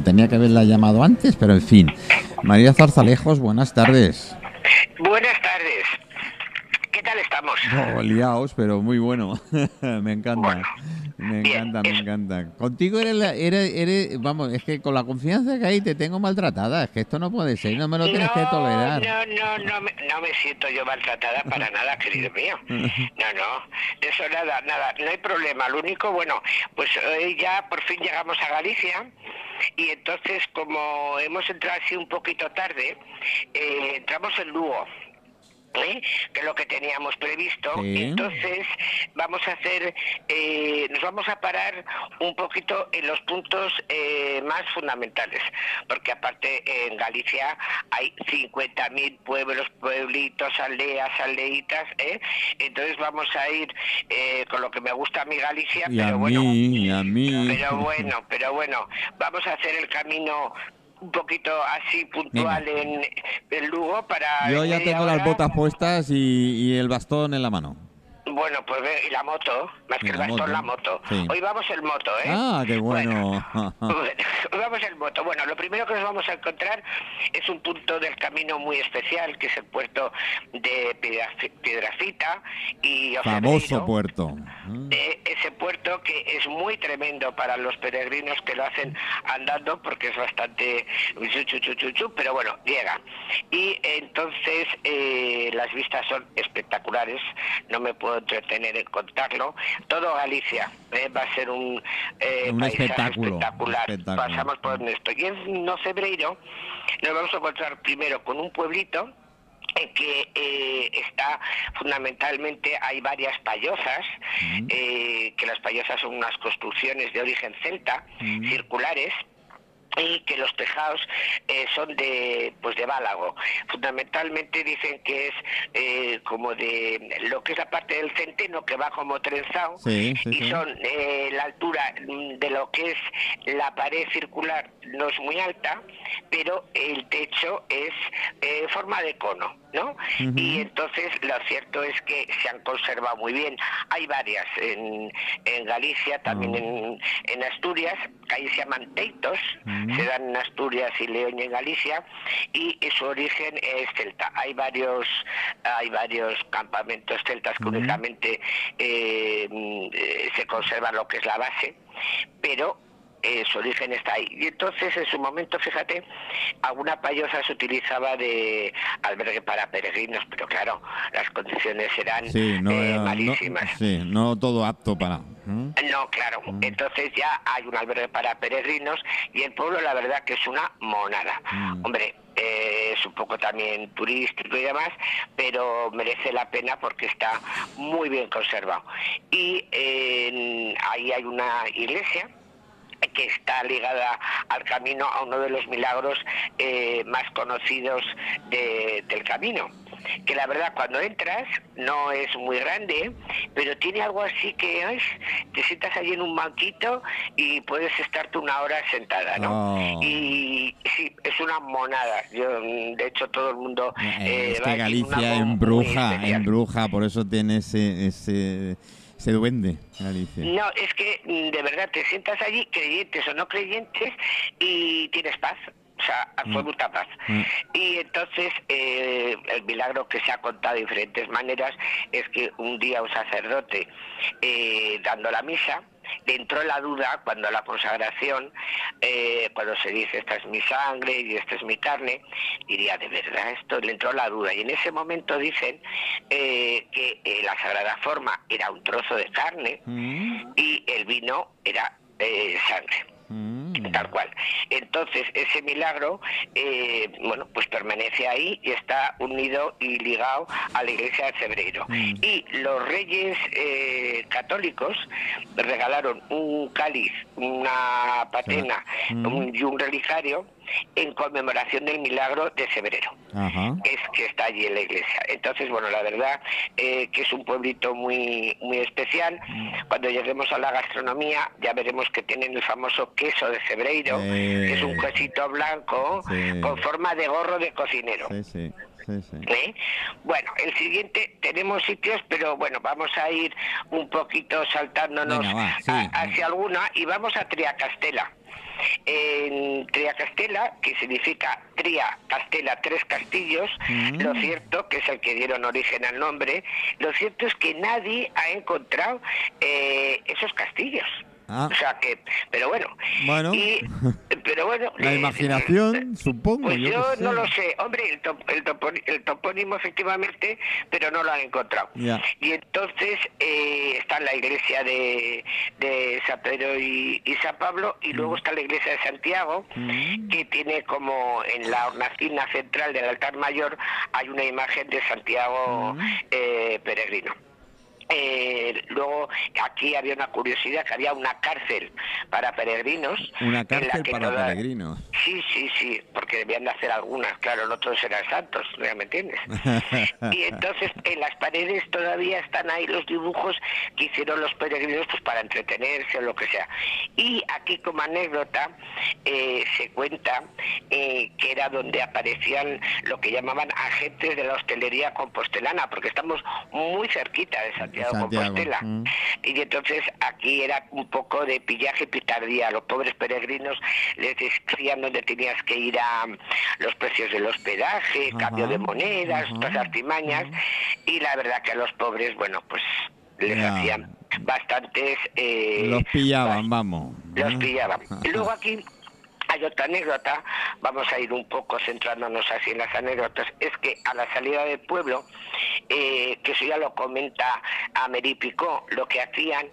tenía que haberla llamado antes, pero en fin. María Zarzalejos, buenas tardes. Buenas tardes. ¿Qué tal estamos? Liaos, pero muy bueno. me encanta. Bueno, me bien, encanta, me es- encanta. Contigo eres, la- eres, eres- vamos, es que con la confianza que hay te tengo maltratada. Es que esto no puede ser, no me lo tienes que tolerar. No, no, no, me, no me siento yo maltratada para nada, querido mío. No, no, de eso nada, nada, no hay problema. Lo único, bueno, pues hoy ya por fin llegamos a Galicia y entonces como hemos entrado así un poquito tarde, eh, entramos en Lugo. ¿Eh? que es lo que teníamos previsto. Sí. Entonces vamos a hacer, eh, nos vamos a parar un poquito en los puntos eh, más fundamentales, porque aparte en Galicia hay 50.000 pueblos, pueblitos, aldeas, aldeitas, ¿eh? entonces vamos a ir eh, con lo que me gusta a mi Galicia, Y a pero bueno, mí, y a mí. pero bueno, pero bueno, vamos a hacer el camino un poquito así puntual en, en Lugo para Yo ya media tengo las botas puestas y, y el bastón en la mano. Bueno, pues y la moto, más que el bastón, moto, la moto. sí. Hoy vamos en moto, ¿eh? Ah, qué bueno. Bueno, hoy vamos en moto. Bueno, lo primero que nos vamos a encontrar es un punto del camino muy especial, que es el puerto de Piedrafi- Piedrafita y Famoso puerto. Mm. de ese puerto que es muy tremendo para los peregrinos que lo hacen andando porque es bastante pero bueno llega y entonces eh, las vistas son espectaculares no me puedo entretener en contarlo. Todo Galicia eh, va a ser un, eh, Un espectáculo, espectacular. espectáculo. pasamos por esto y en Nocebreiro nos vamos a encontrar primero con un pueblito en que eh, está fundamentalmente hay varias payosas eh, que las payosas son unas construcciones de origen celta Mm. circulares y que los tejados eh, son de pues de bálago. Fundamentalmente dicen que es eh, como de lo que es la parte del centeno que va como trenzado Sí, sí, y son eh, la altura de lo que es la pared circular no es muy alta pero el techo es eh, forma de cono ¿no? Y entonces lo cierto es que se han conservado muy bien. Hay varias en, en Galicia, también Ah. en, en Asturias, que ahí se llaman teitos, se dan en Asturias y León y en Galicia, y su origen es celta. Hay varios, hay varios campamentos celtas que únicamente eh, mm, eh, se conserva lo que es la base, pero eh, su origen está ahí. Y entonces, en su momento, fíjate, alguna payosa se utilizaba de albergue para peregrinos, pero claro, las condiciones eran Sí, no, eh, era- no- malísimas. sí, no todo apto para. ¿Mm? No, claro. Entonces ya hay un albergue para peregrinos y el pueblo la verdad que es una monada. Mm. Hombre, eh, es un poco también turístico y demás, pero merece la pena porque está muy bien conservado. Y eh, ahí hay una iglesia que está ligada al camino a uno de los milagros eh, más conocidos de- del camino que la verdad cuando entras no es muy grande pero tiene algo así que ay, te sientas allí en un banquito y puedes estarte una hora sentada ¿no? Oh. y sí es una monada yo mm, de hecho todo el mundo Eh, eh, es que Galicia embruja, embruja, por eso tiene ese, ese, ese duende. No, es que mm, de verdad te sientas allí, creyentes o no creyentes, y tienes paz. O sea, absoluta paz. Mm. Y entonces, eh, el milagro que se ha contado de diferentes maneras es que un día un sacerdote, eh, dando la misa, le entró la duda cuando la consagración, eh, cuando se dice esta es mi sangre y esta es mi carne, diría, ¿de verdad esto? Le entró la duda. Y en ese momento dicen eh, que eh, la sagrada forma era un trozo de carne Mm, y el vino era sangre mm. tal cual. Entonces, ese milagro, eh, bueno, pues permanece ahí y está unido y ligado a la iglesia de Cebreiro. Mm. Y los reyes eh, católicos regalaron un cáliz, una patena Mm. un- y un relicario en conmemoración del milagro de Cebreiro Ajá. es que está allí en la iglesia. Entonces, bueno, la verdad eh, que es un pueblito muy muy especial. Cuando lleguemos a la gastronomía ya veremos que tienen el famoso queso de Cebreiro, Eh. que es un quesito blanco Sí. con forma de gorro de cocinero. Sí, sí, sí, sí. ¿Eh? Bueno, el siguiente tenemos sitios, pero bueno, vamos a ir un poquito saltándonos Venga, va, sí. a- hacia alguna y vamos a Triacastela. En Tria Castela, que significa Tria Castela, tres castillos, Mm. lo cierto, que es el que dieron origen al nombre, lo cierto es que nadie ha encontrado eh, esos castillos. Ah. O sea que, pero bueno. Bueno. Y- pero bueno. La eh, imaginación, supongo. Pues yo no lo sé. Hombre, el, top- el, toponi- el topónimo efectivamente, pero no lo han encontrado. Y entonces eh, está la iglesia de, de San Pedro y, y San Pablo, y luego está la iglesia de Santiago, Mm. que tiene como en la hornacina central del altar mayor hay una imagen de Santiago Mm. eh, peregrino. Eh, luego aquí había una curiosidad que había una cárcel para peregrinos Una en la cárcel que para toda- peregrinos. Sí, sí, sí, porque debían de hacer algunas, claro, no todos eran santos, ¿ya me entiendes? Y entonces en las paredes todavía están ahí los dibujos que hicieron los peregrinos pues para entretenerse o lo que sea. Y aquí como anécdota eh, se cuenta eh, que era donde aparecían lo que llamaban agentes de la hostelería compostelana, porque estamos muy cerquita de Santiago, Santiago, Compostela. mm. Y entonces aquí era un poco de pillaje y pitardía. Los pobres peregrinos les decían dónde tenías que ir a los precios del hospedaje, cambio de monedas, otras artimañas. Y la verdad que a los pobres, bueno, pues les hacían bastantes... eh, Los pillaban, vamos. los ¿eh? pillaban. Luego aquí hay otra anécdota, vamos a ir un poco centrándonos así en las anécdotas, es que a la salida del pueblo, eh, que eso ya lo comenta Ameripicó, lo que hacían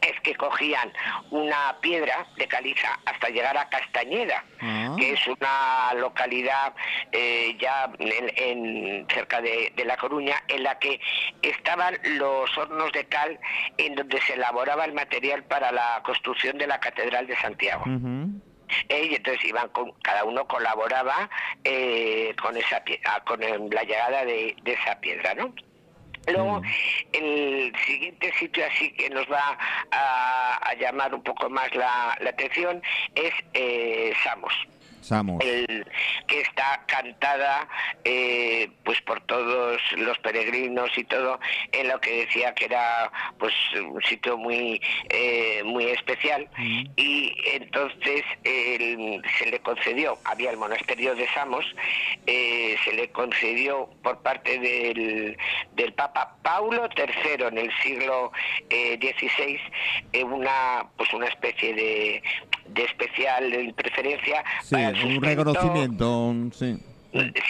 es que cogían una piedra de caliza hasta llegar a Castañeda, Ah. que es una localidad eh, ya en, en- cerca de, de La Coruña, en la que estaban los hornos de cal en donde se elaboraba el material para la construcción de la Catedral de Santiago. Eh, y entonces iban con, cada uno colaboraba eh, con esa ah, con el- la llegada de, de esa piedra, ¿no? Luego, el siguiente sitio así que nos va a, a llamar un poco más la, la atención es eh, Samos Samos. el, que está cantada eh, pues por todos los peregrinos y todo en lo que decía que era pues un sitio muy eh, muy especial y entonces el- se le concedió había el monasterio de Samos eh, se le concedió por parte del, del Papa Paulo III en el siglo XVI una pues una especie de, de especial preferencia Sí, para el un sustento- reconocimiento, sí.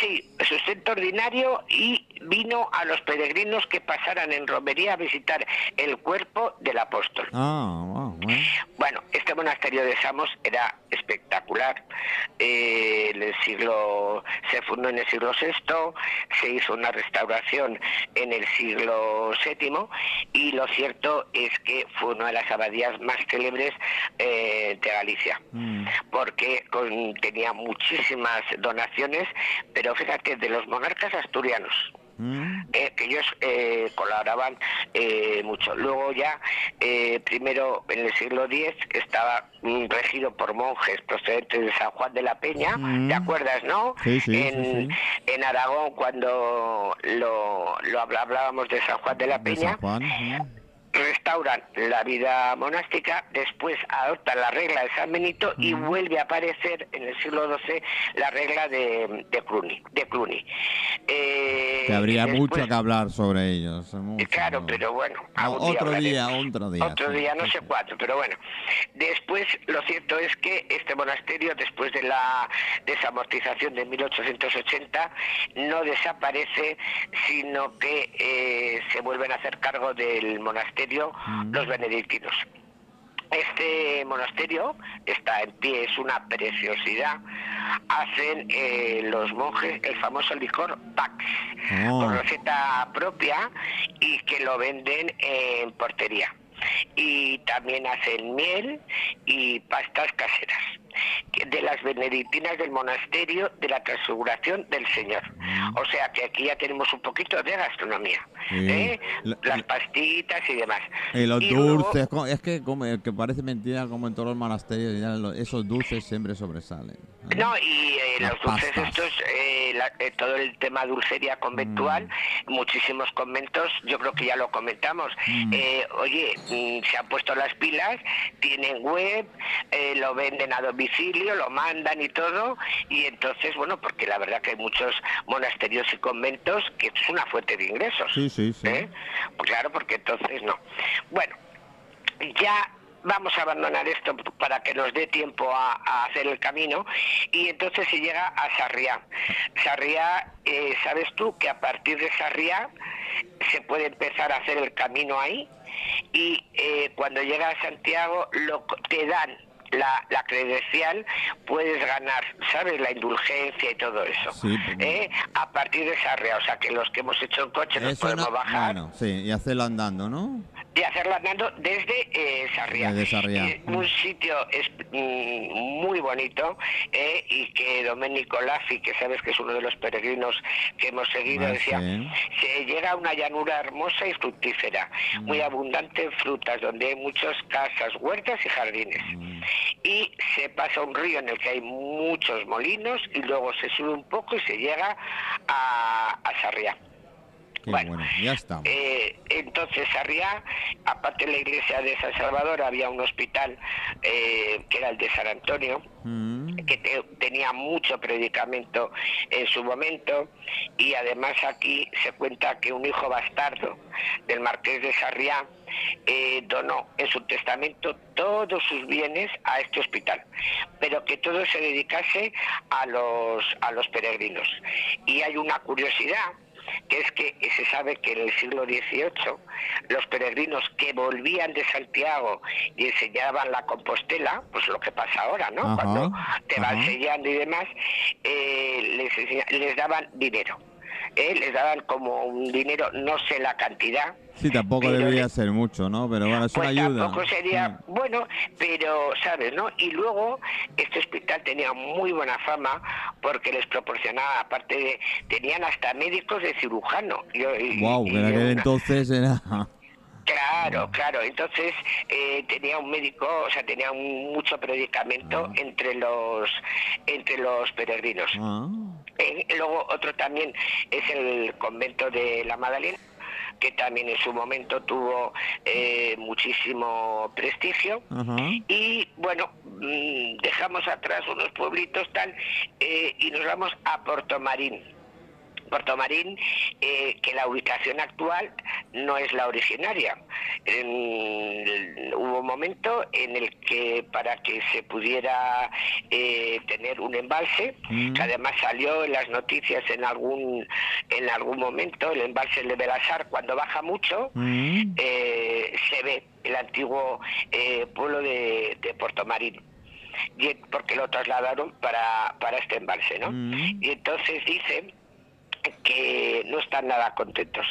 Sí, sustento ordinario y vino a los peregrinos que pasaran en romería a visitar el cuerpo del apóstol. Ah, wow, bueno. Bueno, este monasterio de Samos era espectacular. Eh, en el siglo se fundó en el siglo VI, se hizo una restauración en el siglo VII y lo cierto es que fue una de las abadías más célebres eh, de Galicia Mm. porque con- tenía muchísimas donaciones, pero fíjate, de los monarcas asturianos, Mm. eh, que ellos eh, colaboraban eh, mucho. Luego ya, eh, primero en el siglo X, estaba mm, regido por monjes procedentes de San Juan de la Peña, Mm. ¿te acuerdas, no? Sí, sí, sí, en, sí. en Aragón, cuando lo, lo habl- hablábamos de San Juan de la De Peña, San Juan. mm. restauran la vida monástica, después adoptan la regla de San Benito y vuelve a aparecer en el siglo XII la regla de, de Cluny. De Cluny. Eh, Que habría después- mucho que hablar sobre ellos. mucho. Claro, pero bueno, otro día, otro día, Otro sí, día, no sí, sé cuánto, pero bueno. Después, lo cierto es que este monasterio, después de la desamortización de 1880, no desaparece, sino que eh, se vuelven a hacer cargo del monasterio Mm. los benedictinos. Este monasterio está en pie, es una preciosidad. Hacen eh, los monjes el famoso licor Pax, Oh. con receta propia y que lo venden en portería. Y también hacen miel y pastas caseras de las benedictinas del monasterio de la transfiguración del Señor. O sea que aquí ya tenemos un poquito de gastronomía. ¿eh? La- Las la- pastitas y demás. Y los Y luego- dulces, co- es que, como, que parece mentira, como en todos los monasterios, esos dulces siempre sobresalen. ¿eh? No, y eh, los dulces pastas. estos, eh, la- eh, todo el tema dulcería conventual, Mm. muchísimos conventos, yo creo que ya lo comentamos. Mm. Eh, oye, mm, se han puesto las pilas, tienen web, eh, lo venden a domicilio, lo mandan y todo, y entonces, bueno, porque la verdad que hay muchos monasterios y conventos que es una fuente de ingresos. Sí, sí, sí. ¿eh? Pues claro, porque entonces no. Bueno, ya vamos a abandonar esto para que nos dé tiempo a, a hacer el camino y entonces se llega a Sarriá. Sarriá, eh, ¿sabes tú que a partir de Sarriá se puede empezar a hacer el camino ahí? Y eh, cuando llega a Santiago lo, te dan la, la, credencial puedes ganar, ¿sabes? La indulgencia y todo eso. Sí, ¿eh? A partir de Sarriá, o sea que los que hemos hecho el coche nos podemos no- bajar Bueno, sí, y hacerlo andando, ¿no? Y hacerlo andando desde eh, Sarriá. Desde Sarriá. Eh, un sitio es, mm, muy bonito eh, y que Domenico Laffi, que sabes que es uno de los peregrinos que hemos seguido, Ah, decía, sí. se llega a una llanura hermosa y fructífera, Mm. muy abundante en frutas, donde hay muchas casas, huertas y jardines. Mm. Y se pasa un río en el que hay muchos molinos y luego se sube un poco y se llega a, a Sarriá. Qué Bueno, bueno, ya estamos. Eh, entonces, Sarriá, aparte de la iglesia de San Salvador, había un hospital eh, que era el de San Antonio, Mm. que te- tenía mucho predicamento en su momento, y además aquí se cuenta que un hijo bastardo del marqués de Sarriá eh, donó en su testamento todos sus bienes a este hospital, pero que todo se dedicase a los, a los peregrinos. Y hay una curiosidad que es que se sabe que en el siglo XVIII los peregrinos que volvían de Santiago y enseñaban la Compostela, pues lo que pasa ahora, ¿no? Ajá, Cuando te van sellando y demás, eh, les, les daban dinero. ¿Eh? Les daban como un dinero, no sé la cantidad, Sí, tampoco debería ser mucho, ¿no? Pero bueno, es pues una ayuda. tampoco sería Mm. bueno, pero sabes, ¿no? Y luego este hospital tenía muy buena fama porque les proporcionaba, aparte de, tenían hasta médicos de cirujano. Yo- y- Guau, y aquel una- entonces era... Claro, claro. Entonces eh, tenía un médico, o sea, tenía un- mucho predicamento Ah. entre los entre los peregrinos. Ah, Eh, luego otro también es el convento de la Magdalena, que también en su momento tuvo eh, muchísimo prestigio. Y bueno, mm, dejamos atrás unos pueblitos tal eh, y nos vamos a Portomarín. Portomarín, eh, que la ubicación actual no es la originaria. En- hubo un momento en el que para que se pudiera eh, tener un embalse, Mm. que además salió en las noticias en algún en algún momento, el embalse de Belasar, cuando baja mucho, Mm. eh, se ve el antiguo eh, pueblo de, de Portomarín. Y, porque lo trasladaron para, para este embalse, ¿no? Mm. Y entonces dicen que no están nada contentos.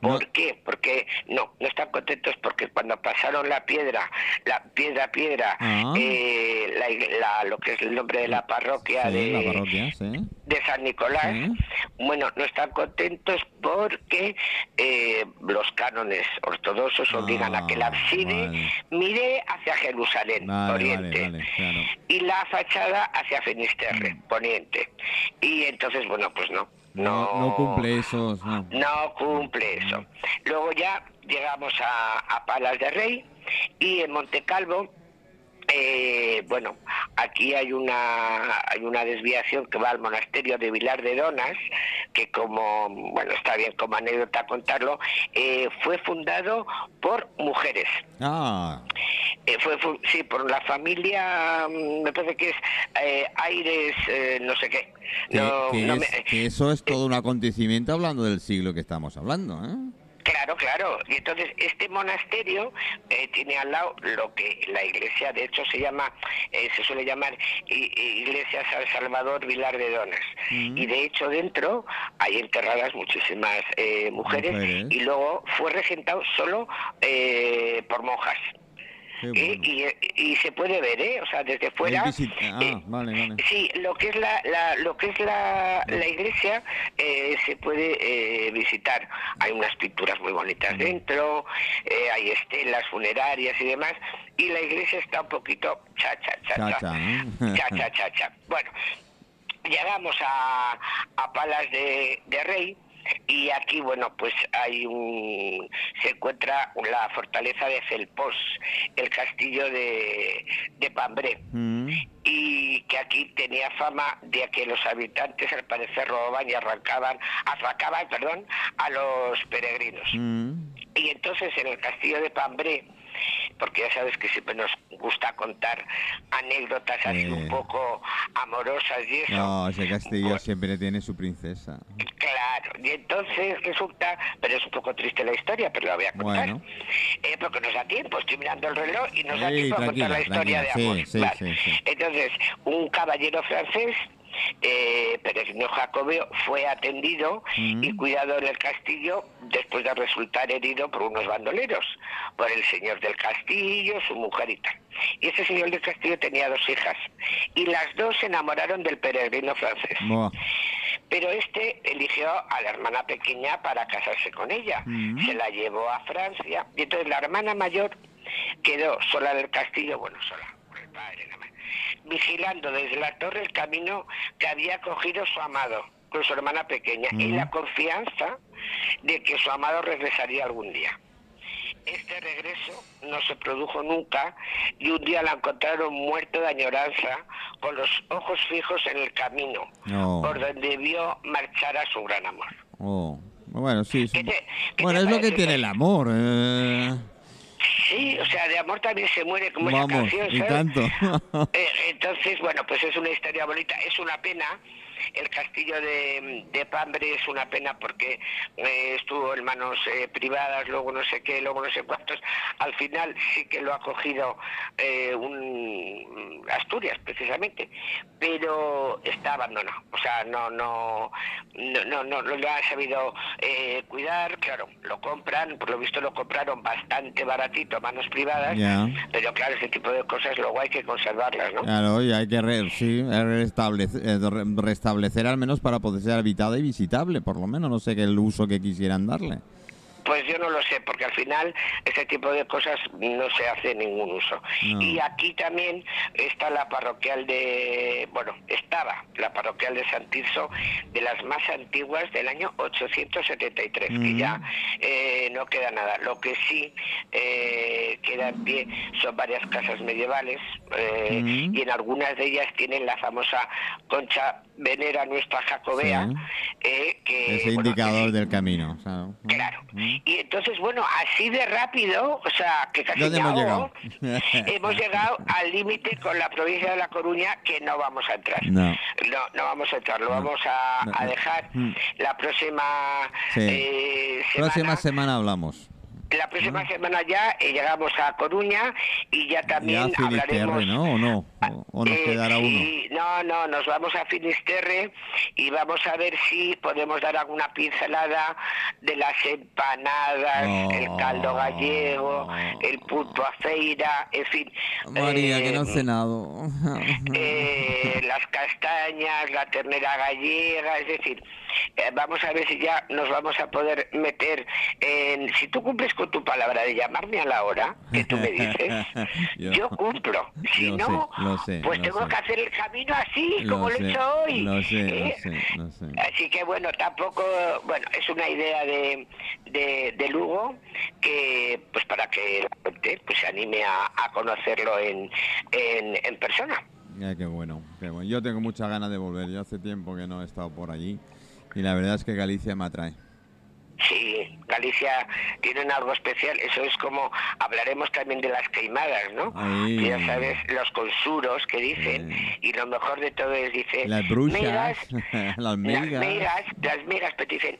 No. ¿Por qué? Porque no, no están contentos porque cuando pasaron la piedra, la piedra piedra, Ah. eh, la la- lo que es el nombre de la parroquia Sí, de, la parroquia, sí. de San Nicolás, Sí. bueno, no están contentos porque eh, los cánones ortodoxos obligan a que el Ah, abside vale. mire hacia Jerusalén, Vale, oriente, vale, vale, claro. y la fachada hacia Finisterre, Mm. poniente. Y entonces, bueno, pues no. No, no cumple esos... No. No cumple eso. Luego ya llegamos a, a Palas de Rey y en Montecalvo, eh, bueno, aquí hay una hay una desviación que va al monasterio de Vilar de Donas, que como, bueno, está bien como anécdota contarlo, eh, fue fundado por mujeres. Ah, Eh, fue, fu- sí, por la familia, mm, me parece que es eh, Aires, eh, no sé qué. que, No, que no es- me- que eso es todo un acontecimiento hablando del siglo que estamos hablando, ¿eh? Claro, claro. Y entonces este monasterio eh, tiene al lado lo que la iglesia, de hecho, se llama, eh, se suele llamar Iglesia San Salvador Vilar de Donas. Mm. Y de hecho dentro hay enterradas muchísimas eh, mujeres, Mujeres. y luego fue regentado solo eh, por monjas. Qué ¿eh? bueno. Y, y se puede ver, ¿eh? O sea, desde fuera. Ah, eh, vale, vale. Sí, lo que es la, la- lo que es la, la iglesia eh, se puede eh, visitar. Hay unas pinturas muy bonitas dentro, eh, hay estelas funerarias y demás, y la iglesia está un poquito cha cha cha cha Chacha, ¿no? cha cha cha cha. Bueno, llegamos a, a Palas de, de Rey Y aquí, bueno, pues hay un. Se encuentra la fortaleza de Felpos, el castillo de, de Pambré. Mm. Y que aquí tenía fama de que los habitantes, al parecer, robaban y arrancaban, atracaban, perdón, a los peregrinos. Mm. Y entonces en el castillo de Pambré, porque ya sabes que siempre nos gusta contar anécdotas así Eh. un poco amorosas y eso. No, ese castillo Pues- siempre tiene su princesa. Claro, y entonces resulta, pero es un poco triste la historia, pero la voy a contar. Bueno. Eh, porque nos da tiempo, estoy mirando el reloj y nos da tiempo a contar la historia de amor. sí, sí, sí. Entonces, un caballero francés, eh, peregrino jacobeo, fue atendido Mm. y cuidado en el castillo después de resultar herido por unos bandoleros, por el señor del castillo, su mujer y tal. Y ese señor del castillo tenía dos hijas y las dos se enamoraron del peregrino francés. Buah. Pero este eligió a la hermana pequeña para casarse con ella. Mm. Se la llevó a Francia y entonces la hermana mayor quedó sola en el castillo, bueno, sola, con el padre nada más, vigilando desde la torre el camino que había cogido su amado con su hermana pequeña y la confianza de que su amado regresaría algún día. Este regreso no se produjo nunca y un día la encontraron muerta de añoranza con los ojos fijos en el camino No. por donde vio marchar a su gran amor. Oh. Bueno, sí. sí. ¿Qué te- qué Bueno, es lo que tiene el amor. eh. Sí, o sea, de amor también se muere como esa Vamos, canción, y ¿sabes? tanto. Eh, entonces, bueno, pues es una historia bonita. Es una pena. El castillo de, de Pambre es una pena porque eh, estuvo en manos eh, privadas, luego no sé qué, luego no sé cuántos. Al final sí que lo ha cogido eh, un Asturias, precisamente, pero está abandonado. O sea, no, no, no, no, no, no lo han sabido eh, cuidar. Claro, lo compran, por lo visto lo compraron bastante baratito a manos privadas. Pero claro, ese tipo de cosas luego hay que conservarlas, ¿no? Claro, y hay que re- sí, restablecer, eh, re- restablecer al menos para poder ser habitada y visitable, por lo menos. No sé qué el uso que quisieran darle. Pues yo no lo sé, porque al final ese tipo de cosas no se hace ningún uso. No. Y aquí también está la parroquial de, bueno, estaba la parroquial de San Tirso, de las más antiguas del año 873, que Mm. ya eh, no queda nada. Lo que sí eh, queda en pie son varias casas medievales eh, Mm. y en algunas de ellas tienen la famosa concha venera nuestra jacobea, Sí. que Ese bueno, indicador que- del camino. o sea, Claro. Y entonces, bueno, así de rápido, o sea, que casi ¿Dónde me hemos llegado? hemos llegado al límite con la provincia de La Coruña que no vamos a entrar. No. No, no vamos a entrar, lo No. vamos a, No, a no. dejar Mm. la próxima Sí. eh, semana. Próxima semana hablamos. La próxima semana ya eh, llegamos a Coruña y ya también ya hablaremos... Finisterre, ¿no? ¿O no? ¿O, o nos Eh, quedará uno? sí, No, no, nos vamos a Finisterre y vamos a ver si podemos dar alguna pincelada de las empanadas, el caldo gallego, el puto a feira, en fin. María, que no eh, he cenado. eh, las castañas, la ternera gallega, es decir, eh, vamos a ver si ya nos vamos a poder meter en... Si tú cumples con tu palabra de llamarme a la hora que tú me dices, Yo- yo, cumplo. Si no, sé, pues tengo sé. que hacer el camino así, como lo he hecho hoy. Lo sé, ¿eh? lo lo. Así que bueno, tampoco, bueno, es una idea de, de, de Lugo que, pues para que la gente pues, se anime a, a conocerlo en, en, en persona. Ya, qué bueno, qué bueno. Yo tengo muchas ganas de volver. Yo hace tiempo que no he estado por allí. Y la verdad es que Galicia me atrae. Sí, Galicia tiene un algo especial. Eso es como hablaremos también de las queimadas, ¿no? Ya sabes, los consuros que dicen. Y lo mejor de todo es, dice... Las brujas, "Megas, las Las megas. megas, las megas, pero dicen...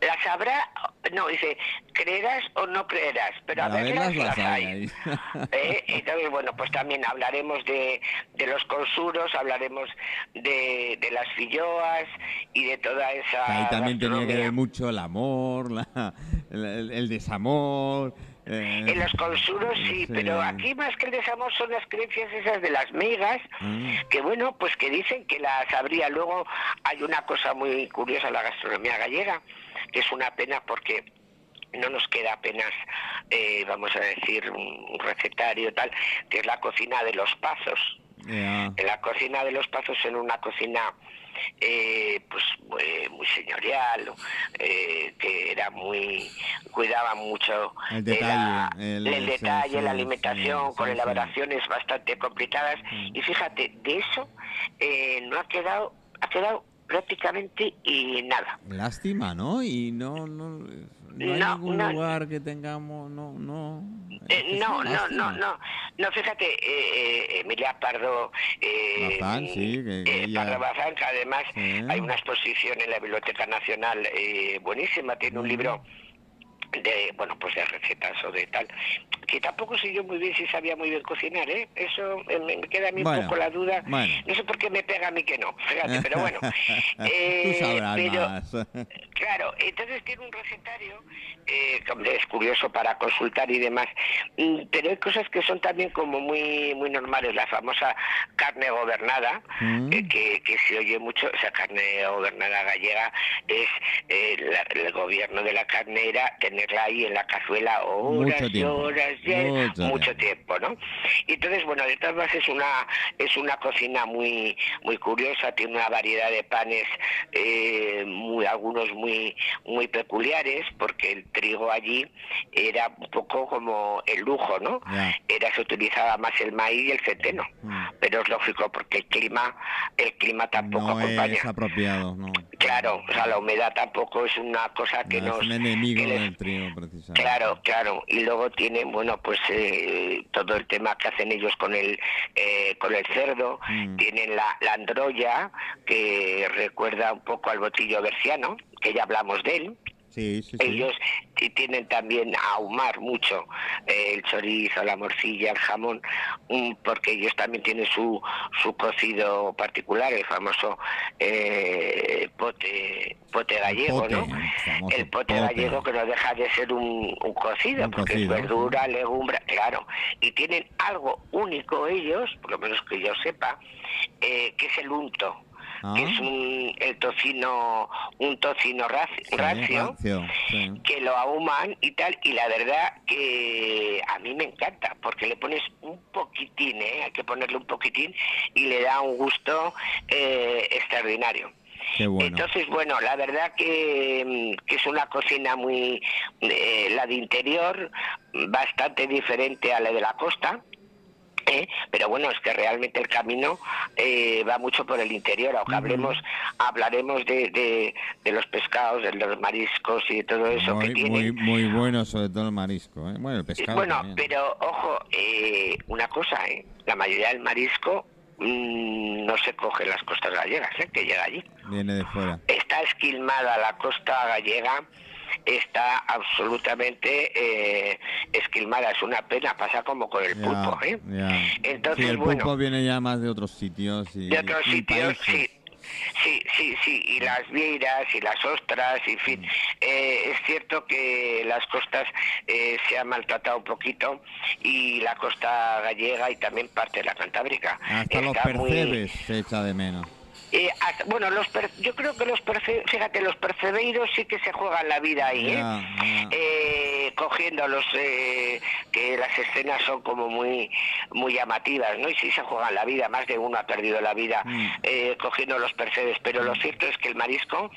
Las habrá, no, dice, creerás o no creerás, pero a verlas las las hay hay. Eh, Entonces, bueno, pues también hablaremos de, de los consuros, hablaremos de, de las filloas y de toda esa. Ahí también tenía que ver mucho el amor, la- el, el- desamor. eh, En los consuros sí, pero aquí más que el desamor son las creencias esas de las megas, Ah. que bueno, pues que dicen que las habría. Luego hay una cosa muy curiosa en la gastronomía gallega, que es una pena porque no nos queda apenas, eh, vamos a decir, un recetario tal, que es la cocina de los pazos. En la cocina de los Pazos, en una cocina eh, pues eh, muy señorial, eh, que era muy cuidaba mucho El la- detalle, el- el sí, detalle, sí, la alimentación, sí, con sí. elaboraciones bastante complicadas. Mm. Y fíjate, de eso eh, no ha quedado, ha quedado prácticamente y nada. Lástima, ¿no? Y no, no, no hay No, ningún no. lugar que tengamos, no, no. Eh, no, no, no, no, no, fíjate, eh, eh, Emilia Pardo, eh, Bazán, sí, que- que eh, ella- Pardo que además hay una exposición en la Biblioteca Nacional eh, buenísima, tiene un Mm. libro de, bueno, pues de recetas o de tal, que tampoco sé yo muy bien si sabía muy bien cocinar, ¿eh? Eso eh, me queda a mí Bueno, un poco la duda, bueno. no sé por qué me pega a mí que no, fíjate, pero bueno. Eh, Tú sabrás pero- más. Claro, entonces tiene un recetario, eh, es curioso para consultar y demás, Mm, pero hay cosas que son también como muy muy normales, la famosa carne gobernada, Mm. eh, que, que se oye mucho, esa carne gobernada gallega es eh, la- el gobierno de la carnera, tenerla ahí en la cazuela horas Mucho y horas, y mucho mucho tiempo, ¿no? Y entonces, bueno, de todas maneras es una, es una cocina muy, muy curiosa, tiene una variedad de panes, eh, muy, algunos muy, muy peculiares, porque el trigo allí era un poco como el lujo, ¿no? Era, se utilizaba más el maíz y el centeno. Mm. Pero es lógico, porque el clima, el clima tampoco No acompaña. es apropiado, no. Claro, o sea, la humedad tampoco es una cosa que No, nos... es un enemigo que les- del trigo, precisamente. Claro, claro. Y luego tienen, bueno, pues eh, todo el tema que hacen ellos con el eh, con el cerdo. Mm. Tienen la, la androya, que recuerda un poco al botillo berciano, que ya hablamos de él. Sí, sí, sí. Ellos t- tienen también a ahumar mucho eh, el chorizo, la morcilla, el jamón, mm, porque ellos también tienen su, su cocido particular, el famoso eh, pote, pote gallego, pote, ¿no? el pote, pote. gallego que no deja de ser un, un cocido, Un porque cocido, es verdura, legumbre, claro. Y tienen algo único ellos, por lo menos que yo sepa, eh, que es el unto. Ah. que es un, el tocino, un tocino raci- Sí, sí. que lo ahuman y tal, y la verdad que a mí me encanta, porque le pones un poquitín, ¿eh? hay que ponerle un poquitín, y le da un gusto eh, extraordinario. Bueno. Entonces, bueno, la verdad que, mm, que es una cocina muy, eh, la de interior, bastante diferente a la de la costa. ¿Eh? Pero bueno, es que realmente el camino eh, va mucho por el interior, aunque hablemos, hablaremos de, de, de los pescados, de los mariscos y de todo eso que muy, tienen. muy, muy bueno, sobre todo el marisco. ¿eh? Bueno, el pescado. Bueno, también. pero ojo, eh, una cosa, ¿eh? la mayoría del marisco mm, no se coge en las costas gallegas, ¿eh? que llega allí. Viene de fuera. Está esquilmada la costa gallega, está absolutamente Es una pena, pasa como con el Ya, pulpo. ¿eh? ya. Entonces, sí, el bueno. pulpo viene ya más de otros sitios. Y, De otros y sitios, países. sí. Sí, sí, sí, y las vieiras y las ostras, y en fin. Eh, es cierto que las costas eh, se han maltratado un poquito y la costa gallega y también parte de la cantábrica. Hasta los está muy- percebes se echa de menos. Eh, hasta- bueno, los per- yo creo que los perce- fíjate, los percebeiros sí que se juegan la vida ahí, ¿eh? Ya. Eh, cogiéndolos, eh, que las escenas son como muy muy llamativas, ¿no? Y sí se juegan la vida, más de uno ha perdido la vida Mm. eh, cogiendo los percebes, pero lo cierto es que el marisco,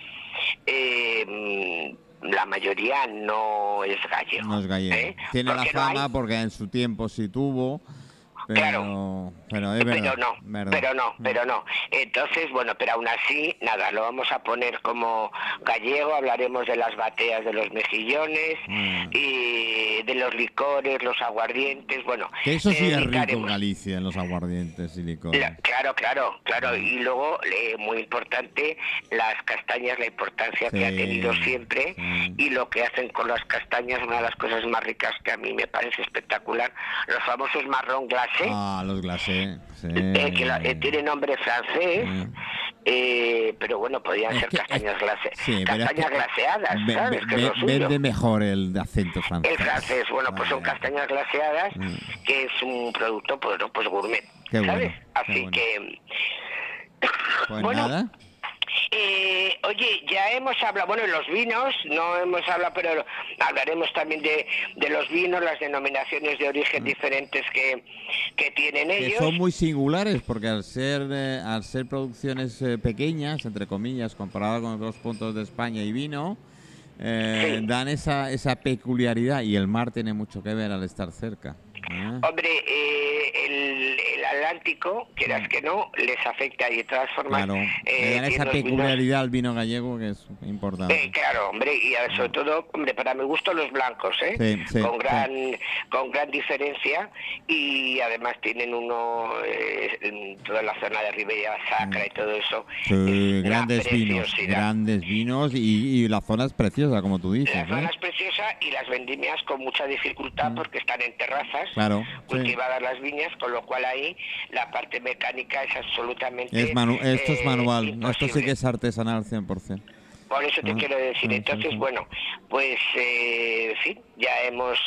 eh, mm, la mayoría no es gallego. No es gallego. ¿eh? Tiene la Porque no hay- fama porque en su tiempo sí tuvo. Pero, Claro. pero es verdad. pero no, verdad. pero no, pero no. Entonces, bueno, pero aún así, nada, lo vamos a poner como gallego, hablaremos de las bateas de los mejillones Mm. y de los licores, los aguardientes, bueno. Que eso sí es rico en Galicia, en los aguardientes y licores. La- claro, claro, claro. Y luego, eh, muy importante, las castañas, la importancia que ha tenido siempre sí. y lo que hacen con las castañas, una de las cosas más ricas que a mí me parece espectacular, los famosos marrón glacé. Ah, los glacés. Sí. eh, que la- eh, tiene nombre francés, eh, pero bueno, podían Es ser que- castañas, glase- Sí, castañas glaseadas, ve- ¿sabes? ve- ve- vende mejor el acento francés. El francés, bueno, pues son Vale. castañas glaseadas, Mm. que es un producto pues, pues gourmet, Qué ¿sabes? bueno, Así bueno. que... Pues bueno, nada. Eh, Oye, ya hemos hablado, bueno, los vinos, no hemos hablado, pero hablaremos también de, de los vinos, las denominaciones de origen diferentes que, que tienen Que ellos. son muy singulares porque al ser eh, al ser producciones eh, pequeñas, entre comillas, comparado con otros puntos de España y vino, eh, Sí. dan esa, esa peculiaridad y el mar tiene mucho que ver al estar cerca. ¿Eh? Hombre, eh, el, el Atlántico, quieras que no, les afecta y de todas formas... Claro, eh, le esa peculiaridad al vino gallego que es importante. Eh, claro, hombre, y eh, sobre todo, hombre, para mi gusto los blancos, ¿eh? Sí, sí, con sí. gran con gran diferencia y además tienen uno eh, en toda la zona de Ribera Sacra y todo eso. Sí, es grandes vinos, grandes vinos y, y la zona es preciosa, como tú dices. La ¿eh? zona es preciosa y las vendimias con mucha dificultad porque están en terrazas. Mm. Claro, sí. cultivadas las viñas, con lo cual ahí la parte mecánica es absolutamente Es manu- esto es eh, manual, esto sí imposible. que es artesanal 100%. Por eso te Ah, quiero decir. ah, Entonces, bueno, pues, eh, en fin, ya hemos,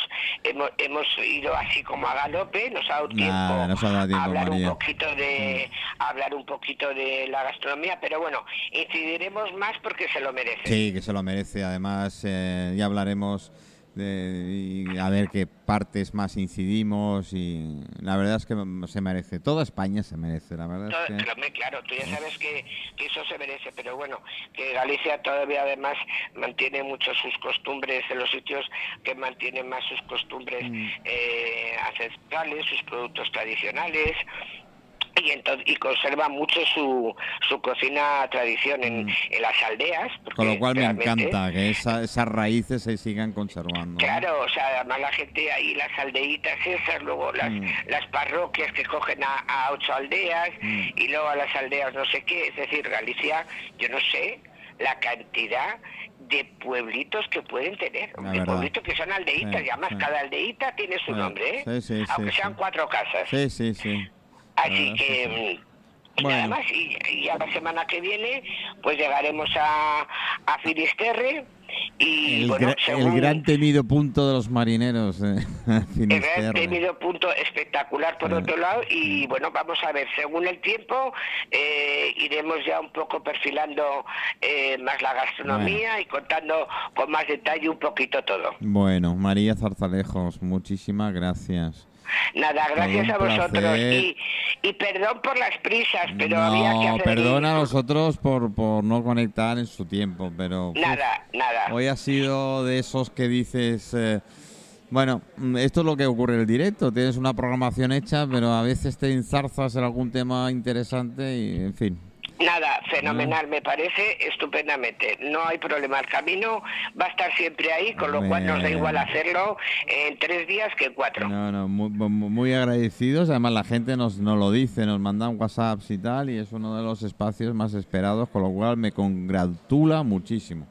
hemos hemos ido así como a galope, nos ha dado tiempo, nos ha dado tiempo, a hablar María. Un poquito de hablar un poquito de la gastronomía, pero bueno, incidiremos más porque se lo merece. Sí, que se lo merece. Además, eh, ya hablaremos de y a ver qué partes más incidimos y la verdad es que se merece. Toda España se merece, la verdad Todo- es que... claro, tú ya sabes que, que eso se merece, pero bueno, que Galicia todavía además mantiene mucho sus costumbres en los sitios que mantienen más sus costumbres Mm. eh, ancestrales, sus productos tradicionales. Y, entonces, y conserva mucho su, su cocina tradición en, en las aldeas. Mm. Con lo cual me encanta que esa- esas raíces se sigan conservando. Claro, o sea, además la gente ahí, las aldeitas esas, luego las, Mm. las parroquias que cogen a, a ocho aldeas Mm. y luego a las aldeas no sé qué, es decir, Galicia, yo no sé la cantidad de pueblitos que pueden tener, La de verdad. pueblitos que son aldeitas, Sí, y además sí. cada aldeita tiene su Sí, nombre, ¿eh? sí, sí, sí, aunque sean cuatro casas. Sí, sí, sí. Así es que... sí. mm, Bueno. Nada más, y, y ya la semana que viene, pues llegaremos a, a Finisterre y El, bueno, gra- el según- gran temido punto de los marineros. eh, El gran temido punto espectacular por otro lado y bueno, vamos a ver, según el tiempo eh, iremos ya un poco perfilando eh, más la gastronomía y contando con más detalle un poquito todo. Bueno, María Zarzalejos, muchísimas gracias. Nada, gracias a vosotros y, y perdón por las prisas, pero había que no, hacer... perdona a nosotros por, por no conectar en su tiempo, pero Nada, nada. hoy ha sido de esos que dices, eh, bueno, esto es lo que ocurre en el directo, tienes una programación hecha, pero a veces te enzarzas en algún tema interesante y, en fin. Nada, fenomenal, me parece estupendamente. No hay problema, el camino va a estar siempre ahí, con lo cual nos da igual hacerlo en tres días que en cuatro. No, no, muy, agradecidos. Además, la gente nos, nos lo dice, nos mandan WhatsApps y tal, y es uno de los espacios más esperados, con lo cual me congratula muchísimo.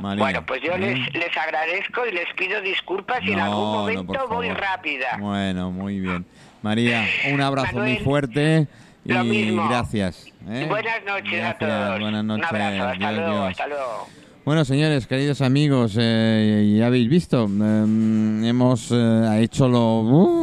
María, Bueno, pues yo ¿eh? les, les agradezco y les pido disculpas y en No, algún no, momento por voy rápida. Bueno, muy bien. María, un abrazo muy Manuel, y lo mismo. gracias. ¿eh? Buenas noches a Gracias, todos. Buenas noches. Un abrazo, hasta Dios, luego, Dios. hasta luego. Bueno, señores, queridos amigos, eh, ya habéis visto, em, hemos eh, hecho lo... uh,